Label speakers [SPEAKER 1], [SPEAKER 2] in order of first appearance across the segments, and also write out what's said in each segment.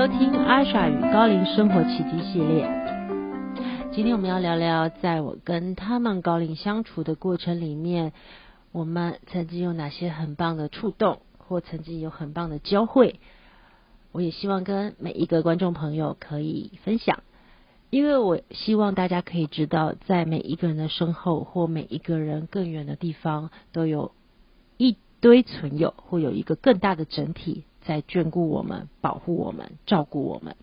[SPEAKER 1] 收听阿莎与高龄生活奇迹系列。今天我们要聊聊，在我跟他们高龄相处的过程里面，我们曾经有哪些很棒的触动，或曾经有很棒的交汇。我也希望跟每一个观众朋友可以分享，因为我希望大家可以知道，在每一个人的身后，或每一个人更远的地方，都有一堆存有，或有一个更大的整体。在眷顾我们、保护我们、照顾我们。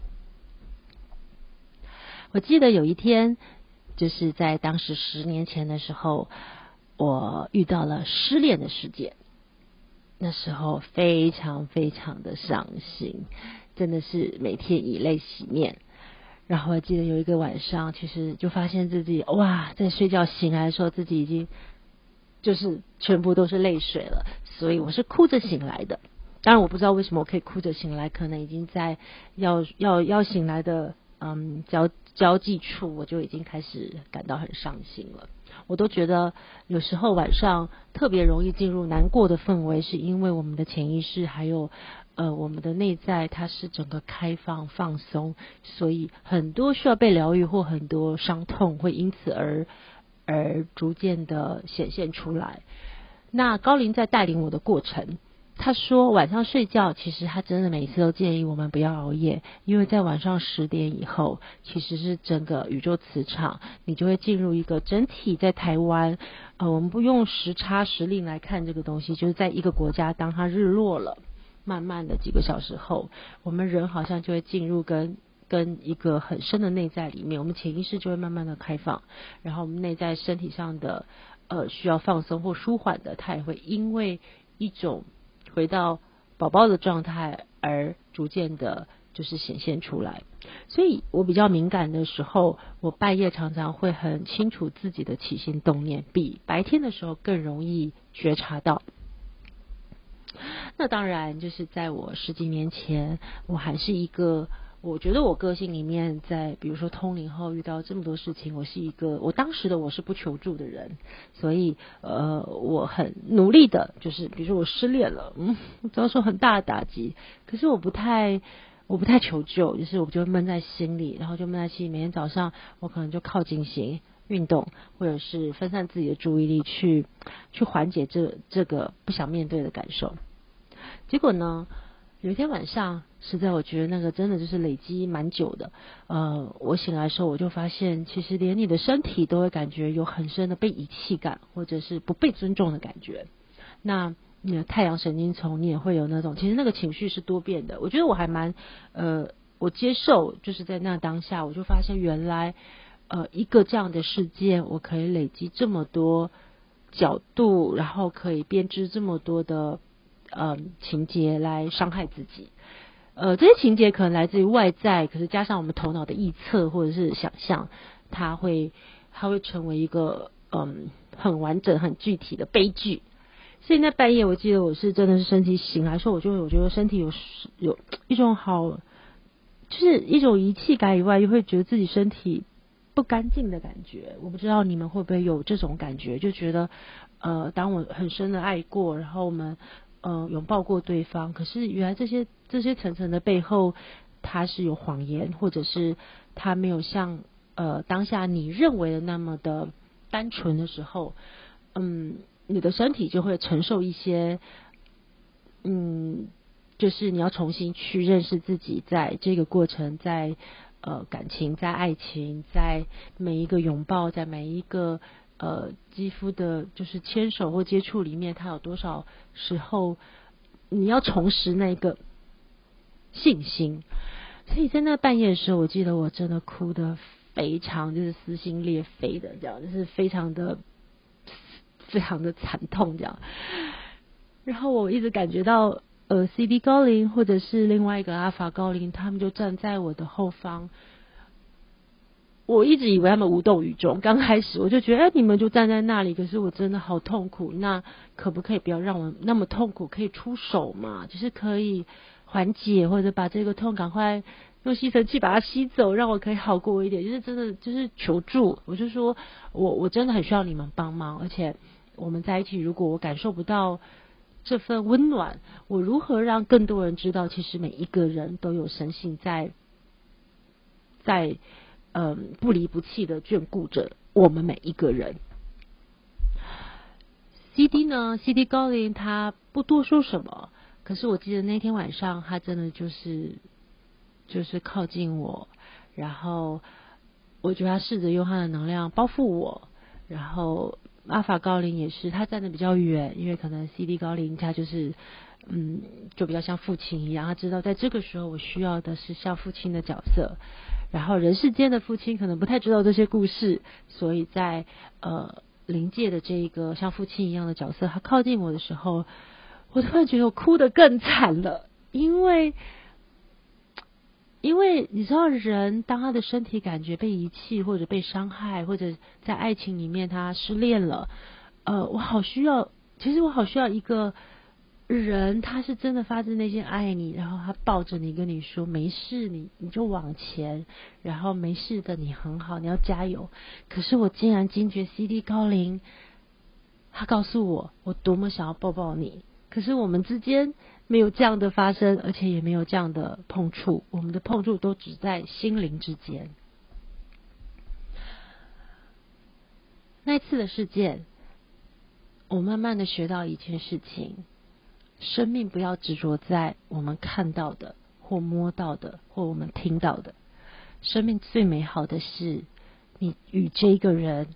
[SPEAKER 1] 我记得有一天，就是在当时十年前的时候，我遇到了失恋的事件。那时候非常非常的伤心，真的是每天以泪洗面。然后我记得有一个晚上，其实就发现自己哇，在睡觉醒来的时候，自己已经就是全部都是泪水了，所以我是哭着醒来的。当然我不知道为什么我可以哭着醒来，可能已经在要要要醒来的嗯交交际处，我就已经开始感到很伤心了。我都觉得有时候晚上特别容易进入难过的氛围，是因为我们的潜意识还有呃我们的内在它是整个开放放松，所以很多需要被疗愈或很多伤痛会因此而而逐渐的显现出来。那高林在带领我的过程。他说晚上睡觉，其实他真的每次都建议我们不要熬夜，因为在晚上十点以后，其实是整个宇宙磁场，你就会进入一个整体。在台湾，呃，我们不用时差时令来看这个东西，就是在一个国家，当它日落了，慢慢的几个小时后，我们人好像就会进入跟跟一个很深的内在里面，我们潜意识就会慢慢的开放，然后我们内在身体上的呃需要放松或舒缓的，它也会因为一种。回到宝宝的状态，而逐渐的，就是显现出来。所以我比较敏感的时候，我半夜常常会很清楚自己的起心动念，比白天的时候更容易觉察到。那当然，就是在我十几年前，我还是一个。我觉得我个性里面，在比如说通灵后遇到这么多事情，我是一个我当时的我是不求助的人，所以呃我很努力的，就是比如说我失恋了，嗯，遭受很大的打击，可是我不太我不太求救，就是我就闷在心里，然后就闷在心里，每天早上我可能就靠进行运动，或者是分散自己的注意力去去缓解这这个不想面对的感受，结果呢？有一天晚上，实在我觉得那个真的就是累积蛮久的。呃，我醒来的时候，我就发现，其实连你的身体都会感觉有很深的被遗弃感，或者是不被尊重的感觉。那你的太阳神经丛，你也会有那种，其实那个情绪是多变的。我觉得我还蛮呃，我接受，就是在那当下，我就发现原来呃一个这样的事件，我可以累积这么多角度，然后可以编织这么多的。呃，情节来伤害自己，呃，这些情节可能来自于外在，可是加上我们头脑的臆测或者是想象，它会它会成为一个嗯很完整、很具体的悲剧。所以那半夜，我记得我是真的是身体醒来说，我就我觉得身体有有一种好，就是一种遗弃感以外，又会觉得自己身体不干净的感觉。我不知道你们会不会有这种感觉，就觉得呃，当我很深的爱过，然后我们。呃，拥抱过对方，可是原来这些这些层层的背后，他是有谎言，或者是他没有像呃当下你认为的那么的单纯的时候，嗯，你的身体就会承受一些，嗯，就是你要重新去认识自己，在这个过程，在呃感情，在爱情，在每一个拥抱，在每一个。呃，肌肤的，就是牵手或接触里面，它有多少时候你要重拾那个信心？所以在那半夜的时候，我记得我真的哭的非常，就是撕心裂肺的，这样就是非常的非常的惨痛，这样。然后我一直感觉到，呃，CD 高龄或者是另外一个阿法高龄，他们就站在我的后方。我一直以为他们无动于衷。刚开始我就觉得，哎，你们就站在那里，可是我真的好痛苦。那可不可以不要让我那么痛苦？可以出手嘛？就是可以缓解，或者把这个痛赶快用吸尘器把它吸走，让我可以好过一点。就是真的，就是求助。我就说我我真的很需要你们帮忙。而且我们在一起，如果我感受不到这份温暖，我如何让更多人知道，其实每一个人都有神性在，在嗯不离不弃的眷顾着我们每一个人。C.D 呢？C.D 高林他不多说什么，可是我记得那天晚上，他真的就是就是靠近我，然后我觉得他试着用他的能量包覆我，然后阿法高林也是，他站的比较远，因为可能 C.D 高林他就是嗯，就比较像父亲一样，他知道在这个时候我需要的是像父亲的角色，然后人世间的父亲可能不太知道这些故事，所以在呃。灵界的这一个像父亲一样的角色，他靠近我的时候，我突然觉得我哭得更惨了，因为，因为你知道，人当他的身体感觉被遗弃，或者被伤害，或者在爱情里面他失恋了，呃，我好需要，其实我好需要一个。人他是真的发自内心爱你，然后他抱着你跟你说没事，你你就往前，然后没事的，你很好，你要加油。可是我竟然惊觉 CD 高龄，他告诉我我多么想要抱抱你，可是我们之间没有这样的发生，而且也没有这样的碰触，我们的碰触都只在心灵之间。那次的事件，我慢慢的学到一件事情。生命不要执着在我们看到的，或摸到的，或我们听到的。生命最美好的是，你与这个人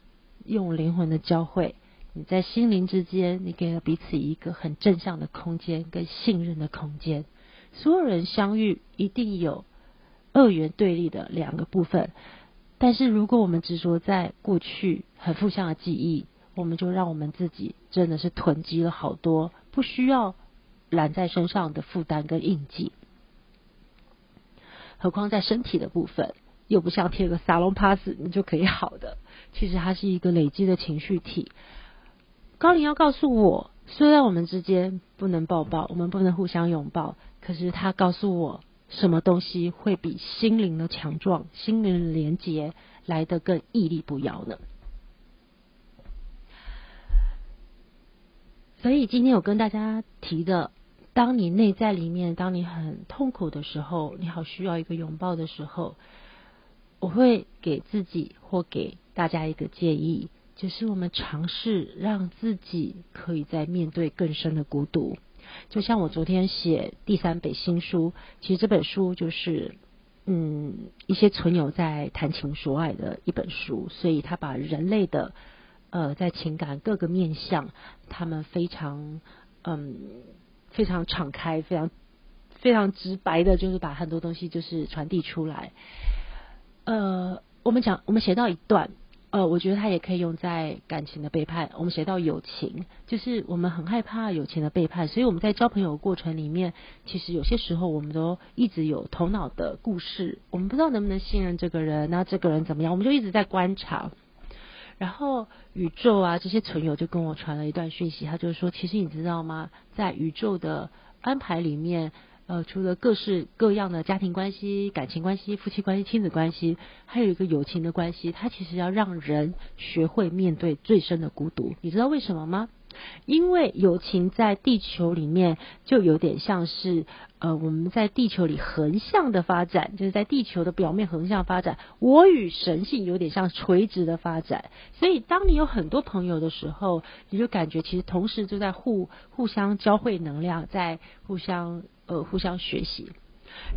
[SPEAKER 1] 用灵魂的交汇，你在心灵之间，你给了彼此一个很正向的空间跟信任的空间。所有人相遇一定有二元对立的两个部分，但是如果我们执着在过去很负向的记忆，我们就让我们自己真的是囤积了好多不需要。揽在身上的负担跟印记，何况在身体的部分，又不像贴个沙龙 pass 你就可以好的。其实它是一个累积的情绪体。高龄要告诉我，虽然我们之间不能抱抱，我们不能互相拥抱，可是他告诉我，什么东西会比心灵的强壮、心灵的连接来得更屹立不摇呢？所以今天我跟大家提的。当你内在里面，当你很痛苦的时候，你好需要一个拥抱的时候，我会给自己或给大家一个建议，就是我们尝试让自己可以在面对更深的孤独。就像我昨天写第三本新书，其实这本书就是嗯一些存有在谈情说爱的一本书，所以他把人类的呃在情感各个面向，他们非常嗯。非常敞开，非常非常直白的，就是把很多东西就是传递出来。呃，我们讲，我们写到一段，呃，我觉得它也可以用在感情的背叛。我们写到友情，就是我们很害怕友情的背叛，所以我们在交朋友过程里面，其实有些时候我们都一直有头脑的故事，我们不知道能不能信任这个人，那这个人怎么样，我们就一直在观察。然后宇宙啊，这些存有就跟我传了一段讯息，他就是说，其实你知道吗？在宇宙的安排里面，呃，除了各式各样的家庭关系、感情关系、夫妻关系、亲子关系，还有一个友情的关系，它其实要让人学会面对最深的孤独。你知道为什么吗？因为友情在地球里面就有点像是呃我们在地球里横向的发展，就是在地球的表面横向发展。我与神性有点像垂直的发展，所以当你有很多朋友的时候，你就感觉其实同时就在互互相交汇能量，在互相呃互相学习。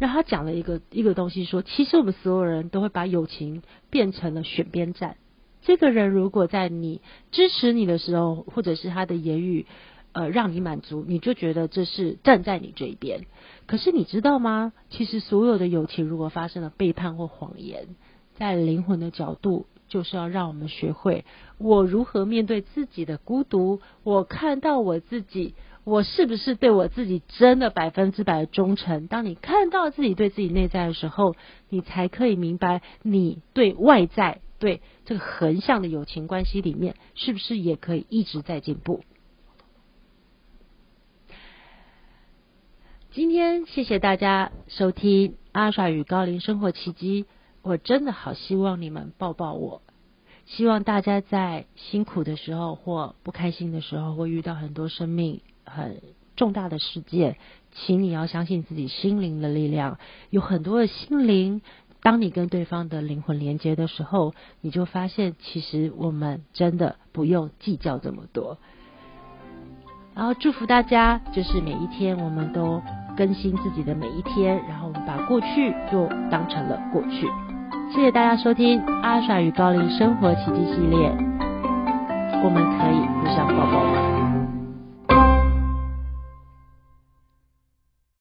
[SPEAKER 1] 然后他讲了一个一个东西说，其实我们所有人都会把友情变成了选边站。这个人如果在你支持你的时候，或者是他的言语，呃，让你满足，你就觉得这是站在你这一边。可是你知道吗？其实所有的友情如果发生了背叛或谎言，在灵魂的角度，就是要让我们学会我如何面对自己的孤独。我看到我自己，我是不是对我自己真的百分之百的忠诚？当你看到自己对自己内在的时候，你才可以明白你对外在。对这个横向的友情关系里面，是不是也可以一直在进步？今天谢谢大家收听阿耍与高龄生活奇迹。我真的好希望你们抱抱我，希望大家在辛苦的时候或不开心的时候，会遇到很多生命很重大的事件，请你要相信自己心灵的力量，有很多的心灵。当你跟对方的灵魂连接的时候，你就发现，其实我们真的不用计较这么多。然后祝福大家，就是每一天我们都更新自己的每一天，然后我们把过去就当成了过去。谢谢大家收听阿傻与高林生活奇迹系列，我们可以互相抱抱吗？